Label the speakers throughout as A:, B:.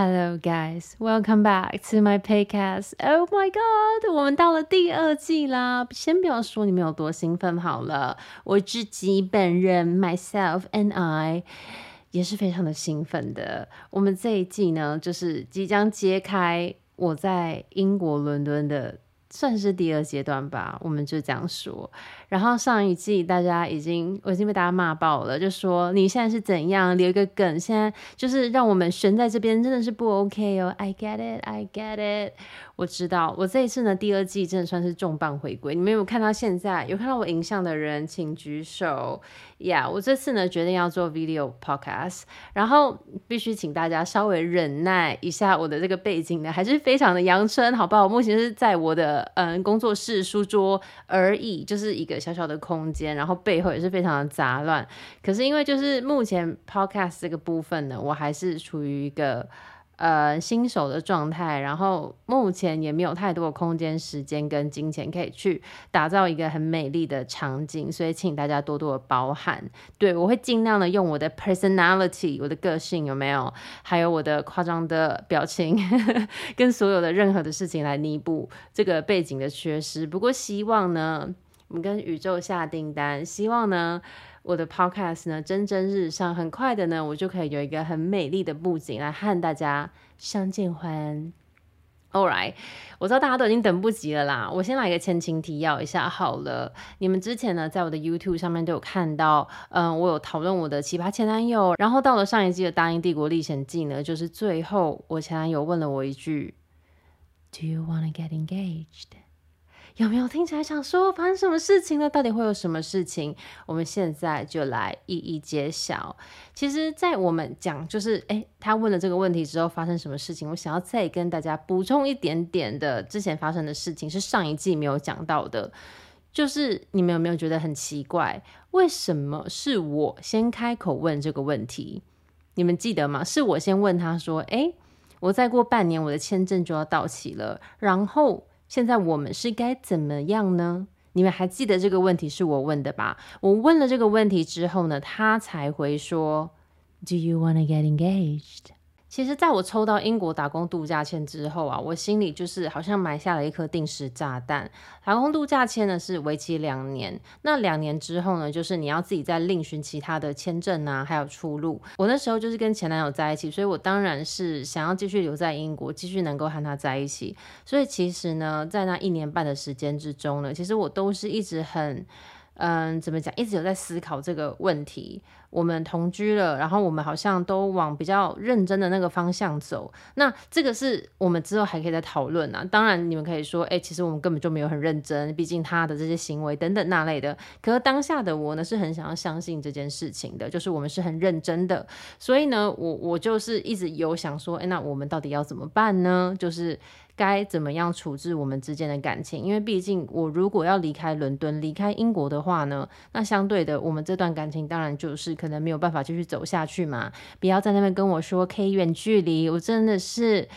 A: Hello guys, welcome back to my podcast. Oh my god，我们到了第二季啦！先不要说你们有多兴奋好了，我自己本人 myself and I 也是非常的兴奋的。我们这一季呢，就是即将揭开我在英国伦敦的。算是第二阶段吧，我们就这样说。然后上一季大家已经，我已经被大家骂爆了，就说你现在是怎样留一个梗，现在就是让我们悬在这边，真的是不 OK 哦。I get it, I get it。我知道，我这一次呢，第二季真的算是重磅回归。你们有看到现在有看到我影像的人，请举手。Yeah，我这次呢决定要做 video podcast，然后必须请大家稍微忍耐一下，我的这个背景呢还是非常的阳春，好不好？我目前是在我的嗯工作室书桌而已，就是一个小小的空间，然后背后也是非常的杂乱。可是因为就是目前 podcast 这个部分呢，我还是处于一个。呃，新手的状态，然后目前也没有太多的空间、时间跟金钱可以去打造一个很美丽的场景，所以请大家多多的包涵。对，我会尽量的用我的 personality，我的个性有没有，还有我的夸张的表情，跟所有的任何的事情来弥补这个背景的缺失。不过希望呢，我们跟宇宙下订单，希望呢。我的 podcast 呢，蒸蒸日上，很快的呢，我就可以有一个很美丽的布景来和大家相见欢。All right，我知道大家都已经等不及了啦，我先来一个前情提要一下好了。你们之前呢，在我的 YouTube 上面都有看到，嗯，我有讨论我的奇葩前男友，然后到了上一季的《大英帝国历险记》呢，就是最后我前男友问了我一句：“Do you wanna get engaged？” 有没有听起来想说发生什么事情呢？到底会有什么事情？我们现在就来一一揭晓。其实，在我们讲就是，诶，他问了这个问题之后发生什么事情，我想要再跟大家补充一点点的之前发生的事情，是上一季没有讲到的。就是你们有没有觉得很奇怪？为什么是我先开口问这个问题？你们记得吗？是我先问他说，诶，我再过半年我的签证就要到期了，然后。现在我们是该怎么样呢？你们还记得这个问题是我问的吧？我问了这个问题之后呢，他才回说：“Do you wanna get engaged？” 其实，在我抽到英国打工度假签之后啊，我心里就是好像埋下了一颗定时炸弹。打工度假签呢是为期两年，那两年之后呢，就是你要自己再另寻其他的签证啊，还有出路。我那时候就是跟前男友在一起，所以我当然是想要继续留在英国，继续能够和他在一起。所以其实呢，在那一年半的时间之中呢，其实我都是一直很。嗯，怎么讲？一直有在思考这个问题。我们同居了，然后我们好像都往比较认真的那个方向走。那这个是我们之后还可以再讨论啊。当然，你们可以说，哎，其实我们根本就没有很认真，毕竟他的这些行为等等那类的。可是当下的我呢，是很想要相信这件事情的，就是我们是很认真的。所以呢，我我就是一直有想说，哎，那我们到底要怎么办呢？就是。该怎么样处置我们之间的感情？因为毕竟我如果要离开伦敦、离开英国的话呢，那相对的，我们这段感情当然就是可能没有办法继续走下去嘛。不要在那边跟我说可以远距离，我真的是。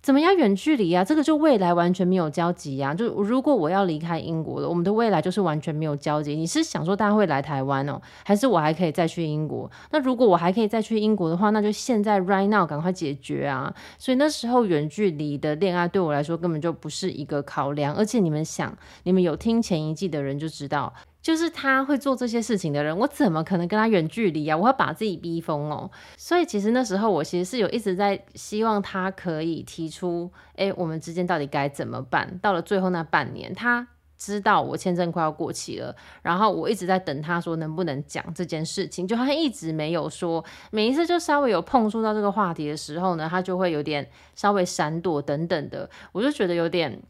A: 怎么样远距离啊？这个就未来完全没有交集呀、就如果我要离开英国了，我们的未来就是完全没有交集。你是想说大家会来台湾哦，还是我还可以再去英国？那如果我还可以再去英国的话，那就现在 right now 赶快解决啊！所以那时候远距离的恋爱对我来说根本就不是一个考量。而且你们想，你们有听前一季的人就知道。就是他会做这些事情的人，我怎么可能跟他远距离啊？我要把自己逼疯哦。所以其实那时候我其实是有一直在希望他可以提出，诶，我们之间到底该怎么办？到了最后那半年，他知道我签证快要过期了，然后我一直在等他说能不能讲这件事情，就他一直没有说。每一次就稍微有碰触到这个话题的时候呢，他就会有点稍微闪躲等等的，我就觉得有点。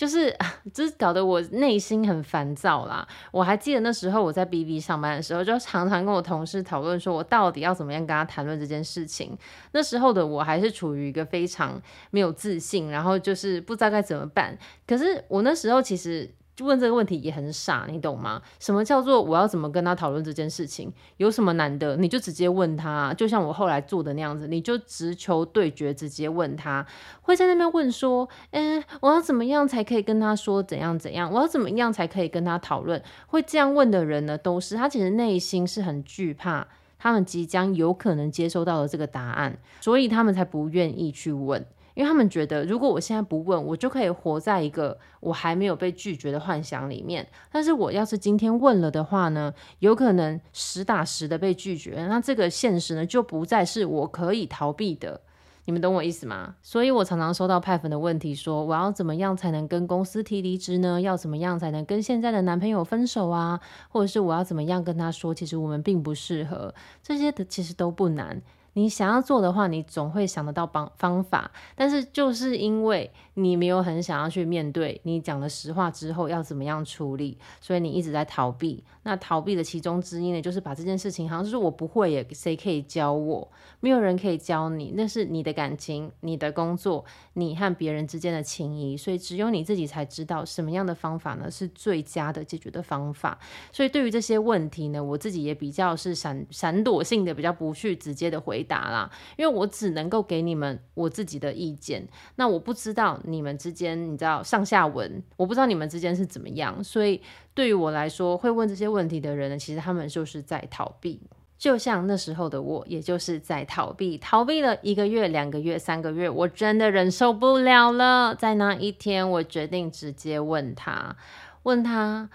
A: 就是，就是搞得我内心很烦躁啦。我还记得那时候我在 BB 上班的时候，就常常跟我同事讨论，说我到底要怎么样跟他谈论这件事情。那时候的我还是处于一个非常没有自信，然后就是不知道该怎么办。可是我那时候其实。就问这个问题也很傻，你懂吗？什么叫做我要怎么跟他讨论这件事情？有什么难的？你就直接问他，就像我后来做的那样子，你就直球对决，直接问他。会在那边问说，嗯，我要怎么样才可以跟他说怎样怎样？我要怎么样才可以跟他讨论？会这样问的人呢，都是他其实内心是很惧怕他们即将有可能接收到的这个答案，所以他们才不愿意去问。因为他们觉得，如果我现在不问，我就可以活在一个我还没有被拒绝的幻想里面。但是我要是今天问了的话呢，有可能实打实的被拒绝，那这个现实呢，就不再是我可以逃避的。你们懂我意思吗？所以我常常收到派粉的问题说，我要怎么样才能跟公司提离职呢？要怎么样才能跟现在的男朋友分手啊？或者是我要怎么样跟他说，其实我们并不适合？这些的其实都不难。你想要做的话，你总会想得到方方法，但是就是因为你没有很想要去面对，你讲了实话之后要怎么样处理，所以你一直在逃避。那逃避的其中之一呢，就是把这件事情好像是我不会耶，谁可以教我？没有人可以教你，那是你的感情、你的工作、你和别人之间的情谊，所以只有你自己才知道什么样的方法呢是最佳的解决的方法。所以对于这些问题呢，我自己也比较是闪闪躲性的，比较不去直接的回回答啦，因为我只能够给你们我自己的意见。那我不知道你们之间，你知道上下文，我不知道你们之间是怎么样，所以对于我来说，会问这些问题的人呢，其实他们就是在逃避。就像那时候的我，也就是在逃避，逃避了一个月、两个月、三个月，我真的忍受不了了。在那一天，我决定直接问他，问他，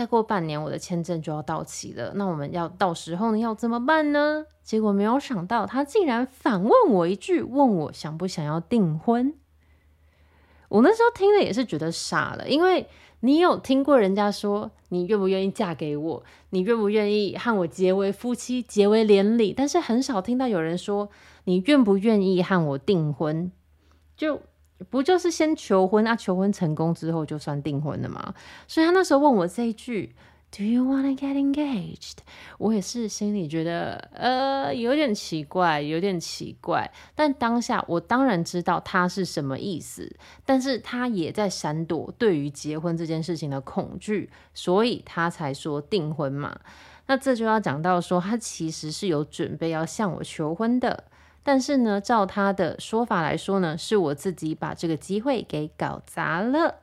A: 再过半年我的签证就要到期了，那我们要到时候呢要怎么办呢？结果没有想到，他竟然反问我一句，问我想不想要订婚。我那时候听了也是觉得傻了，因为。你有听过人家说，你愿不愿意嫁给我？你愿不愿意和我结为夫妻、结为连理？但是很少听到有人说，你愿不愿意和我订婚？就不就是先求婚啊？求婚成功之后就算订婚了吗？所以他那时候问我这一句。Do you wanna get engaged？我也是心里觉得，呃，有点奇怪，有点奇怪。但当下我当然知道他是什么意思，但是他也在闪躲对于结婚这件事情的恐惧，所以他才说订婚嘛。那这就要讲到说，他其实是有准备要向我求婚的，但是呢，照他的说法来说呢，是我自己把这个机会给搞砸了。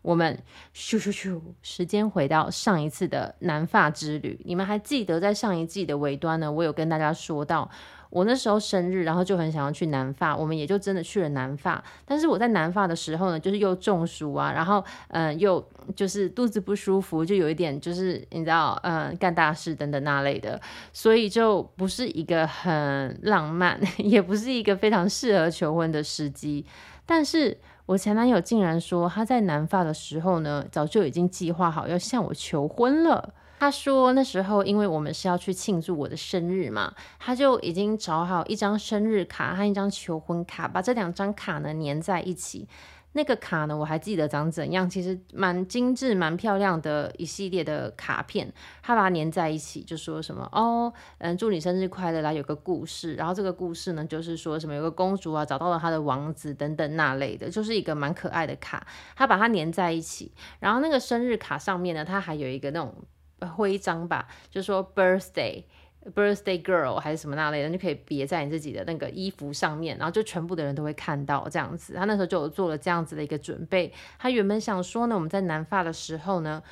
A: 我们咻咻咻，时间回到上一次的南法之旅。你们还记得在上一季的尾端呢？我有跟大家说到，我那时候生日，然后就很想要去南法，我们也就真的去了南法。但是我在南法的时候呢，就是又中暑啊，然后嗯、又就是肚子不舒服，就有一点就是你知道，嗯、呃，干大事等等那类的，所以就不是一个很浪漫，也不是一个非常适合求婚的时机。但是。我前男友竟然说他在南法的时候呢，早就已经计划好要向我求婚了。他说那时候因为我们是要去庆祝我的生日嘛，他就已经找好一张生日卡和一张求婚卡，把这两张卡呢粘在一起。那个卡呢，我还记得长怎样，其实蛮精致、蛮漂亮的一系列的卡片，他把它粘在一起，就说什么哦，嗯，祝你生日快乐啦，有个故事，然后这个故事呢，就是说什么有个公主啊，找到了她的王子等等那类的，就是一个蛮可爱的卡，他把它粘在一起，然后那个生日卡上面呢，它还有一个那种徽章吧，就说 birthday。Birthday girl 还是什么那类的，就可以别在你自己的那个衣服上面，然后就全部的人都会看到这样子。他那时候就有做了这样子的一个准备。他原本想说呢，我们在南发的时候呢，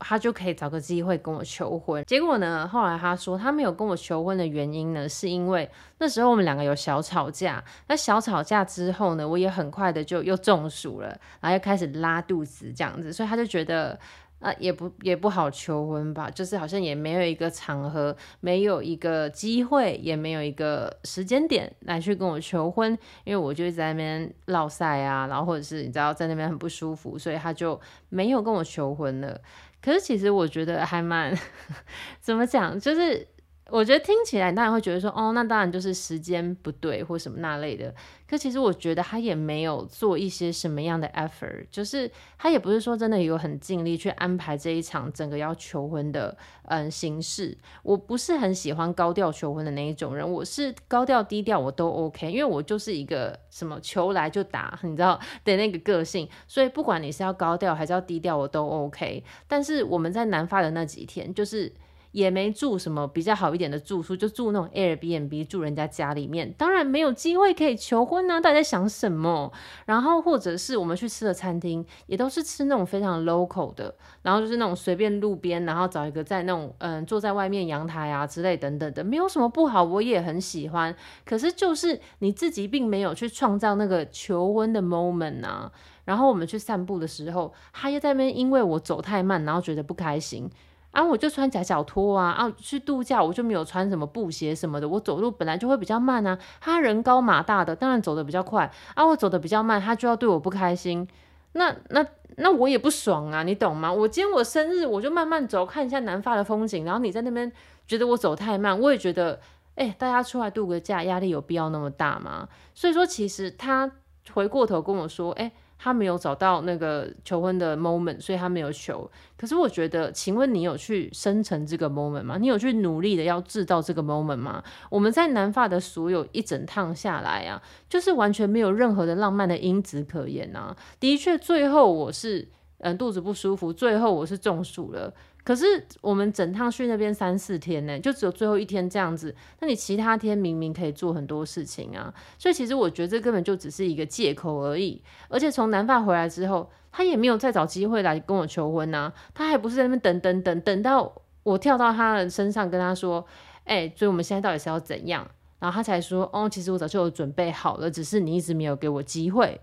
A: 他就可以找个机会跟我求婚。结果呢，后来他说他没有跟我求婚的原因呢，是因为那时候我们两个有小吵架。那小吵架之后呢，我也很快的就又中暑了，然后又开始拉肚子这样子，所以他就觉得。啊，也不也不好求婚吧，就是好像也没有一个场合，没有一个机会，也没有一个时间点来去跟我求婚，因为我就在那边落赛啊，然后或者是你知道在那边很不舒服，所以他就没有跟我求婚了。可是其实我觉得还蛮，怎么讲，就是。我觉得听起来，当然会觉得说，哦，那当然就是时间不对或什么那类的。可其实我觉得他也没有做一些什么样的 effort，就是他也不是说真的有很尽力去安排这一场整个要求婚的嗯形式。我不是很喜欢高调求婚的那一种人，我是高调低调我都 OK，因为我就是一个什么求来就打，你知道的那个个性。所以不管你是要高调还是要低调，我都 OK。但是我们在南法的那几天，就是。也没住什么比较好一点的住宿，就住那种 Airbnb 住人家家里面，当然没有机会可以求婚啊！大家在想什么？然后或者是我们去吃的餐厅，也都是吃那种非常 local 的，然后就是那种随便路边，然后找一个在那种嗯坐在外面阳台啊之类等等的，没有什么不好，我也很喜欢。可是就是你自己并没有去创造那个求婚的 moment 啊。然后我们去散步的时候，他又在那边因为我走太慢，然后觉得不开心。啊，我就穿假脚拖啊，啊，去度假我就没有穿什么布鞋什么的，我走路本来就会比较慢啊。他人高马大的，当然走得比较快。啊，我走得比较慢，他就要对我不开心。那那那我也不爽啊，你懂吗？我今天我生日，我就慢慢走，看一下南法的风景。然后你在那边觉得我走太慢，我也觉得，哎，大家出来度个假，压力有必要那么大吗？所以说，其实他回过头跟我说，哎。他没有找到那个求婚的 moment，所以他没有求。可是我觉得，请问你有去生成这个 moment 吗？你有去努力的要制造这个 moment 吗？我们在南法的所有一整趟下来啊，就是完全没有任何的浪漫的因子可言啊。的确，最后我是嗯肚子不舒服，最后我是中暑了。可是我们整趟去那边三四天呢，就只有最后一天这样子。那你其他天明明可以做很多事情啊，所以其实我觉得这根本就只是一个借口而已。而且从南法回来之后，他也没有再找机会来跟我求婚呐，他还不是在那边等等等，等到我跳到他的身上跟他说：“哎，所以我们现在到底是要怎样？”然后他才说：“哦，其实我早就有准备好了，只是你一直没有给我机会。”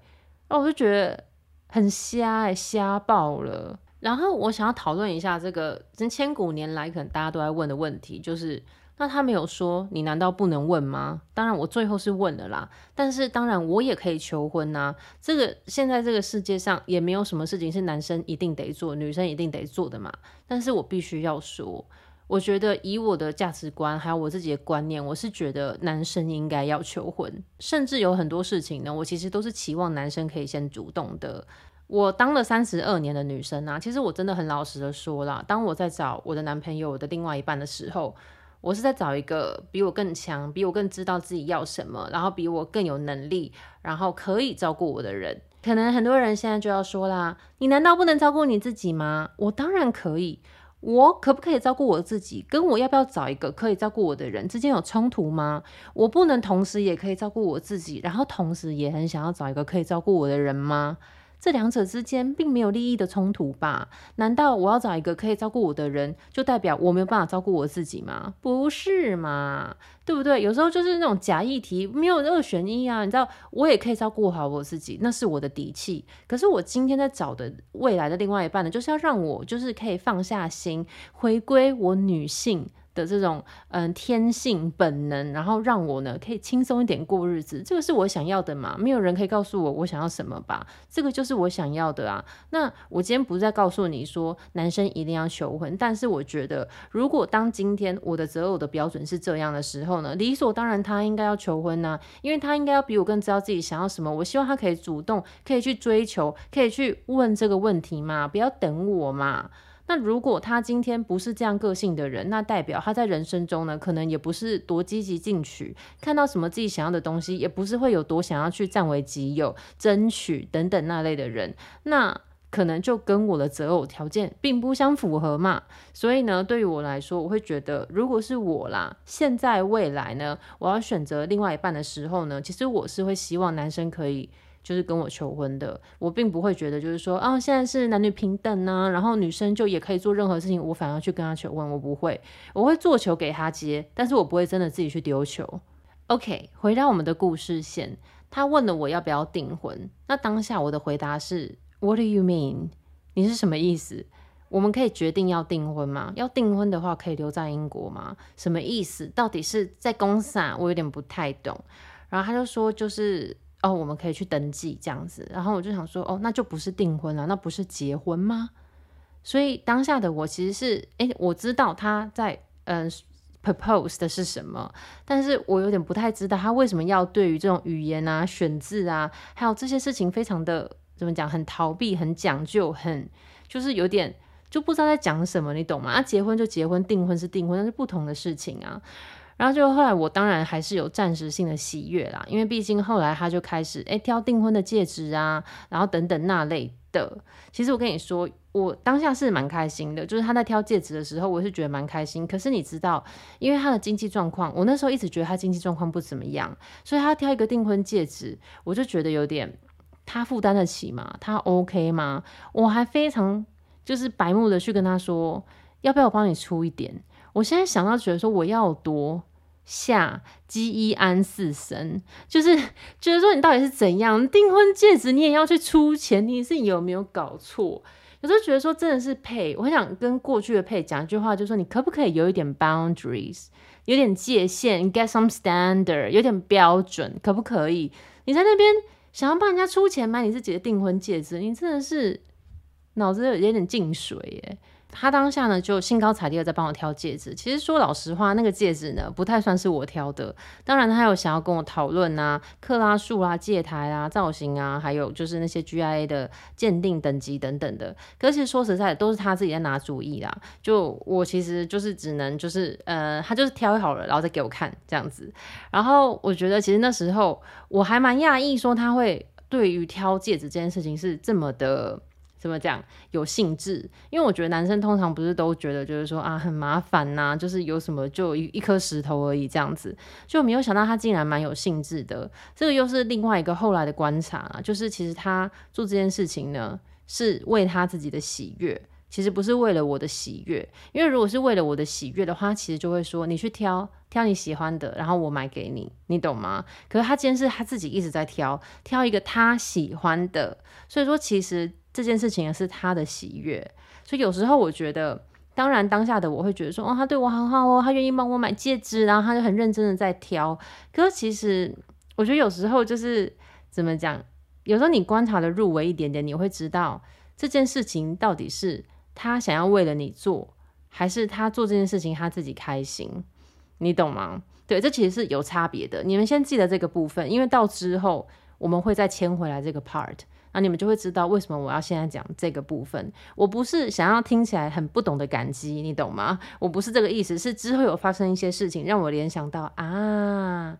A: 那，我就觉得很瞎哎，瞎爆了。然后我想要讨论一下这个，这千古年来可能大家都在问的问题，就是那他没有说，你难道不能问吗？当然我最后是问了啦，但是当然我也可以求婚呐。这个现在这个世界上也没有什么事情是男生一定得做，女生一定得做的嘛。但是我必须要说，我觉得以我的价值观还有我自己的观念，我是觉得男生应该要求婚，甚至有很多事情呢，我其实都是期望男生可以先主动的。我当了三十二年的女生啊，其实我真的很老实的说啦，当我在找我的男朋友、我的另外一半的时候，我是在找一个比我更强、比我更知道自己要什么，然后比我更有能力，然后可以照顾我的人。可能很多人现在就要说啦，你难道不能照顾你自己吗？我当然可以，我可不可以照顾我自己？跟我要不要找一个可以照顾我的人之间有冲突吗？我不能同时也可以照顾我自己，然后同时也很想要找一个可以照顾我的人吗？这两者之间并没有利益的冲突吧？难道我要找一个可以照顾我的人，就代表我没有办法照顾我自己吗？不是嘛？对不对？有时候就是那种假议题，没有二选一啊。你知道，我也可以照顾好我自己，那是我的底气。可是我今天在找的未来的另外一半呢，就是要让我就是可以放下心，回归我女性。的这种嗯天性本能，然后让我呢可以轻松一点过日子，这个是我想要的嘛？没有人可以告诉我我想要什么吧？这个就是我想要的啊。那我今天不再告诉你说男生一定要求婚，但是我觉得如果当今天我的择偶的标准是这样的时候呢，理所当然他应该要求婚呐，因为他应该要比我更知道自己想要什么。我希望他可以主动，可以去追求，可以去问这个问题嘛，不要等我嘛。那如果他今天不是这样个性的人，那代表他在人生中呢，可能也不是多积极进取，看到什么自己想要的东西，也不是会有多想要去占为己有、争取等等那类的人，那可能就跟我的择偶条件并不相符合嘛。所以呢，对于我来说，我会觉得，如果是我啦，现在未来呢，我要选择另外一半的时候呢，其实我是会希望男生可以。就是跟我求婚的，我并不会觉得就是说啊，现在是男女平等呢，然后女生就也可以做任何事情，我反而去跟他求婚，我不会，我会做球给他接，但是我不会真的自己去丢球。OK，回到我们的故事线，他问了我要不要订婚，那当下我的回答是 What do you mean？你是什么意思？我们可以决定要订婚吗？要订婚的话，可以留在英国吗？什么意思？到底是在公司啊？我有点不太懂。然后他就说就是。哦，我们可以去登记这样子，然后我就想说，哦，那就不是订婚了，那不是结婚吗？所以当下的我其实是，哎，我知道他在嗯、呃、propose 的是什么，但是我有点不太知道他为什么要对于这种语言啊、选字啊，还有这些事情非常的怎么讲，很逃避、很讲究、很就是有点就不知道在讲什么，你懂吗？啊，结婚就结婚，订婚是订婚，那是不同的事情啊。然后就后来我当然还是有暂时性的喜悦啦，因为毕竟后来他就开始哎挑订婚的戒指啊，然后等等那类的。其实我跟你说，我当下是蛮开心的，就是他在挑戒指的时候，我是觉得蛮开心。可是你知道，因为他的经济状况，我那时候一直觉得他经济状况不怎么样，所以他挑一个订婚戒指，我就觉得有点他负担得起吗？他 OK 吗？我还非常就是白目的去跟他说，要不要我帮你出一点？我现在想到觉得说我要多下积一安四生，就是觉得说你到底是怎样订婚戒指，你也要去出钱，你是有没有搞错？有时候觉得说真的是配，我很想跟过去的配讲一句话，就是说你可不可以有一点 boundaries，有点界限，get some standard，有点标准，可不可以？你在那边想要帮人家出钱买你自己的订婚戒指，你真的是脑子有有点进水耶。他当下呢就兴高采烈的在帮我挑戒指。其实说老实话，那个戒指呢不太算是我挑的。当然他有想要跟我讨论啊，克拉数啊、戒台啊、造型啊，还有就是那些 GIA 的鉴定等级等等的。可是其实说实在的，都是他自己在拿主意啦。就我其实就是只能就是呃，他就是挑好了，然后再给我看这样子。然后我觉得其实那时候我还蛮讶异，说他会对于挑戒指这件事情是这么的。怎么讲有兴致？因为我觉得男生通常不是都觉得就是说啊很麻烦呐、就是有什么就一一颗石头而已这样子，就没有想到他竟然蛮有兴致的。这个又是另外一个后来的观察啦，就是其实他做这件事情呢是为他自己的喜悦，其实不是为了我的喜悦。因为如果是为了我的喜悦的话，其实就会说你去挑挑你喜欢的，然后我买给你，你懂吗？可是他今天是他自己一直在挑挑一个他喜欢的，所以说其实。这件事情是他的喜悦，所以有时候我觉得，当然当下的我会觉得说，哦，他对我很好哦，他愿意帮我买戒指，然后他就很认真的在挑。可是其实我觉得有时候就是怎么讲，有时候你观察的入微一点点，你会知道这件事情到底是他想要为了你做，还是他做这件事情他自己开心，你懂吗？对，这其实是有差别的。你们先记得这个部分，因为到之后我们会再牵回来这个 part。那你们就会知道为什么我要现在讲这个部分。我不是想要听起来很不懂得感激，你懂吗？我不是这个意思，是之后有发生一些事情让我联想到啊，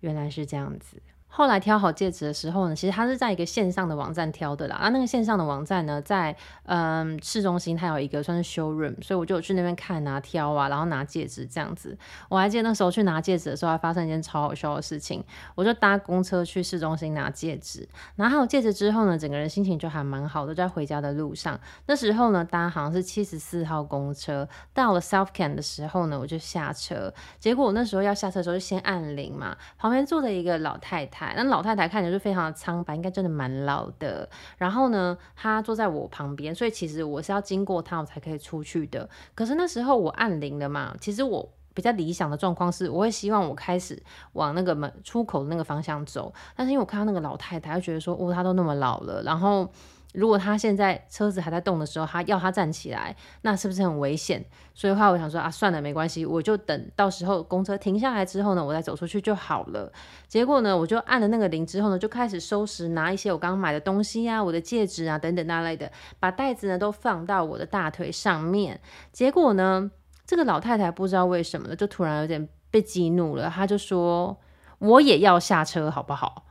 A: 原来是这样子。后来挑好戒指的时候呢，其实他是在一个线上的网站挑的啦。啊，那个线上的网站呢，在嗯市中心，它有一个算是 showroom，所以我就去那边看啊、挑啊，然后拿戒指这样子。我还记得那时候去拿戒指的时候，还发生一件超好笑的事情。我就搭公车去市中心拿戒指，拿好戒指之后呢，整个人心情就还蛮好的，在回家的路上。那时候呢，搭好像是七十四号公车，到了 South Can 的时候呢，我就下车。结果我那时候要下车的时候，就先按铃嘛，旁边坐着一个老太太。那老太太看起来就非常的苍白，应该真的蛮老的。然后呢，她坐在我旁边，所以其实我是要经过她，我才可以出去的。可是那时候我按铃了嘛，其实我比较理想的状况是，我会希望我开始往那个门出口的那个方向走。但是因为我看到那个老太太，就觉得说，哦，她都那么老了，然后。如果他现在车子还在动的时候，他要他站起来，那是不是很危险？所以的话，我想说啊，算了，没关系，我就等到时候公车停下来之后呢，我再走出去就好了。结果呢，我就按了那个铃之后呢，就开始收拾，拿一些我刚刚买的东西啊，我的戒指啊等等那类的，把袋子呢都放到我的大腿上面。结果呢，这个老太太不知道为什么呢，就突然有点被激怒了，她就说我也要下车好不好？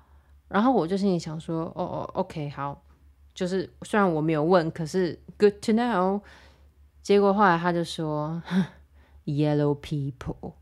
A: 然后我就心里想说，哦哦，OK，好。就是虽然我没有问，可是 good to know。结果后来他就说 yellow people，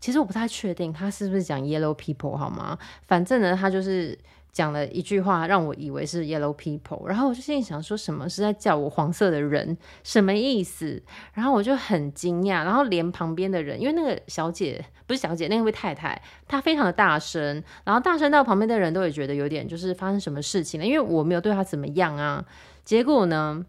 A: 其实我不太确定他是不是讲 yellow people 好吗？反正呢，他就是。讲了一句话，让我以为是 yellow people，然后我就心里想说，什么是在叫我黄色的人，什么意思？然后我就很惊讶，然后连旁边的人，因为那个小姐不是小姐，那位太太，她非常的大声，然后大声到旁边的人都也觉得有点就是发生什么事情了，因为我没有对她怎么样啊。结果呢，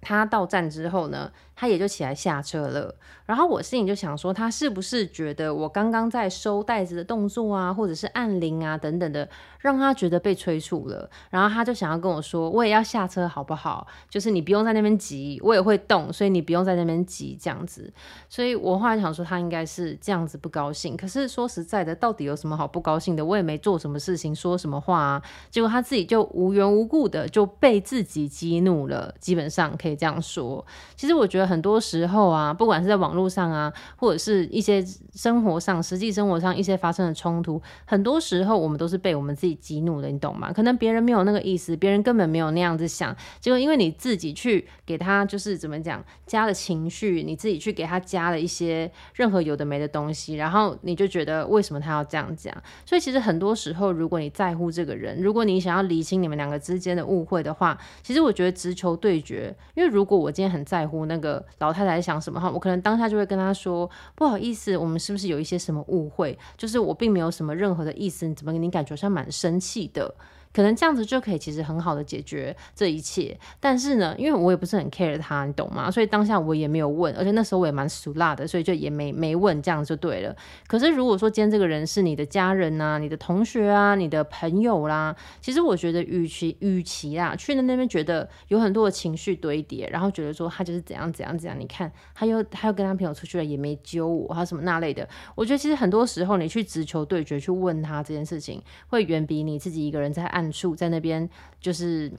A: 她到站之后呢，他也就起来下车了，然后我心里就想说，他是不是觉得我刚刚在收袋子的动作啊，或者是按铃啊等等的，让他觉得被催促了，然后他就想要跟我说，我也要下车好不好？就是你不用在那边急，我也会动，所以你不用在那边急这样子。所以我后来想说，他应该是这样子不高兴。可是说实在的，到底有什么好不高兴的？我也没做什么事情，说什么话啊，结果他自己就无缘无故的就被自己激怒了。基本上可以这样说。其实我觉得。很多时候啊，不管是在网络上啊，或者是一些生活上、实际生活上一些发生的冲突，很多时候我们都是被我们自己激怒的，你懂吗？可能别人没有那个意思，别人根本没有那样子想，结果因为你自己去给他就是怎么讲，加了情绪，你自己去给他加了一些任何有的没的东西，然后你就觉得为什么他要这样讲？所以其实很多时候，如果你在乎这个人，如果你想要厘清你们两个之间的误会的话，其实我觉得直球对决，因为如果我今天很在乎那个老太太在想什么哈，我可能当下就会跟她说，不好意思，我们是不是有一些什么误会？就是我并没有什么任何的意思，你怎么你感觉像蛮生气的？可能这样子就可以，其实很好的解决这一切。但是呢，因为我也不是很 care 他，你懂吗？所以当下我也没有问，而且那时候我也蛮俗辣的，所以就也没没问，这样就对了。可是如果说今天这个人是你的家人呐、啊、你的同学啊、你的朋友啦，其实我觉得与其与其啦去那那边觉得有很多的情绪堆叠，然后觉得说他就是怎样怎样怎样，你看他又他又跟他朋友出去了，也没揪我，他什么那类的。我觉得其实很多时候你去直球对决去问他这件事情，会远比你自己一个人在暗。在那边就是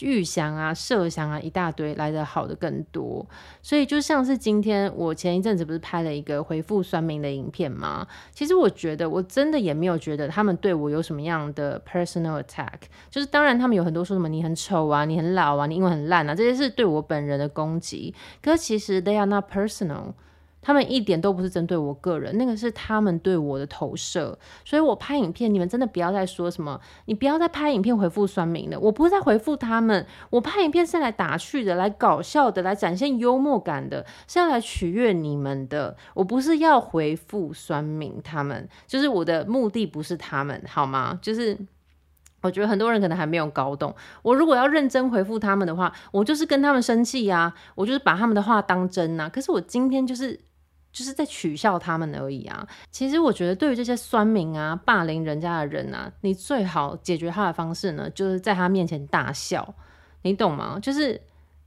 A: 预想啊、设想啊一大堆，来得好的更多。所以就像是今天我前一阵子不是拍了一个回复酸民的影片吗？其实我觉得我真的也没有觉得他们对我有什么样的 personal attack。就是当然他们有很多说什么你很丑啊、你很老啊、你英文很烂啊，这些是对我本人的攻击。可是其实 they are not personal。他们一点都不是针对我个人，那个是他们对我的投射。所以我拍影片，你们真的不要再说什么，你不要再拍影片回复酸民了。我不是在回复他们，我拍影片是来打趣的，来搞笑的，来展现幽默感的，是要来取悦你们的。我不是要回复酸民，他们就是我的目的不是他们，好吗？就是我觉得很多人可能还没有搞懂，我如果要认真回复他们的话，我就是跟他们生气呀，我就是把他们的话当真呐。可是我今天就是。就是在取笑他们而已啊！其实我觉得，对于这些酸民啊、霸凌人家的人啊，你最好解决他的方式呢，就是在他面前大笑，你懂吗？就是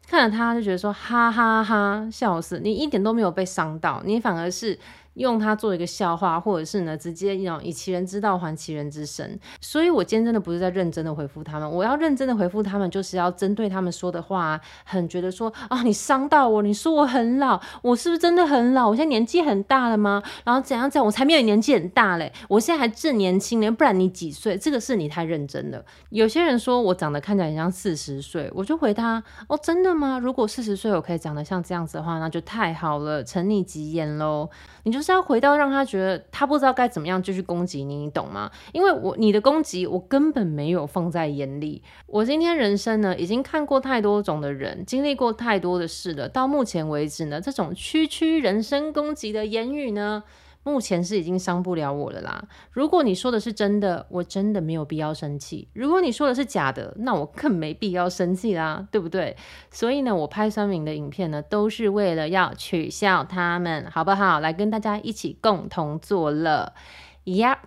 A: 看着他就觉得说哈哈哈，笑死，你一点都没有被伤到，你反而是。用它做一个笑话，或者是呢，直接用以其人之道还其人之身。所以我今天真的不是在认真的回复他们，我要认真的回复他们，就是要针对他们说的话，很觉得说啊，你伤到我，你说我很老，我是不是真的很老？我现在年纪很大了吗？然后怎样怎样，我才没有年纪很大嘞，我现在还正年轻呢，不然你几岁？这个是你太认真了。有些人说我长得看起来很像四十岁，我就回他哦，真的吗？如果四十岁我可以长得像这样子的话，那就太好了，承你吉言喽。你就是要回到让他觉得他不知道该怎么样继续攻击你，你懂吗？因为我你的攻击我根本没有放在眼里。我今天人生呢，已经看过太多种的人，经历过太多的事了。到目前为止呢，这种区区人身攻击的言语呢，目前是已经伤不了我了啦。如果你说的是真的，我真的没有必要生气；如果你说的是假的，那我更没必要生气啦，对不对？所以呢，我拍酸民的影片呢，都是为了要取笑他们，好不好？来跟大家一起共同作乐。Yep.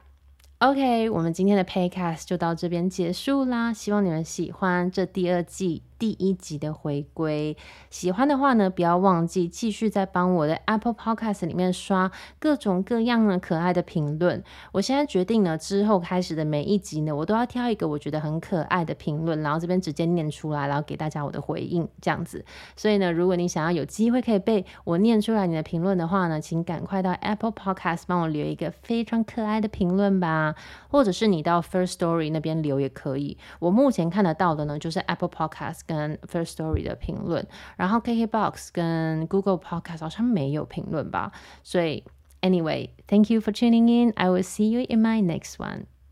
A: OK，我们今天的 Podcast 就到这边结束啦。希望你们喜欢这第二季第一集的回归。喜欢的话呢，不要忘记继续在帮我的 Apple Podcast 里面刷各种各样的可爱的评论。我现在决定呢，之后开始的每一集呢，我都要挑一个我觉得很可爱的评论，然后这边直接念出来，然后给大家我的回应，这样子。所以呢，如果你想要有机会可以被我念出来你的评论的话呢，请赶快到 Apple Podcast 帮我留一个非常可爱的评论吧。或者是你到 First Story 那边留也可以。我目前看得到的呢，就是 Apple Podcast 跟 First Story 的评论，然后 KKBox 跟 Google Podcast 好像没有评论吧。所以，Anyway，Thank you for tuning in. I will see you in my next one.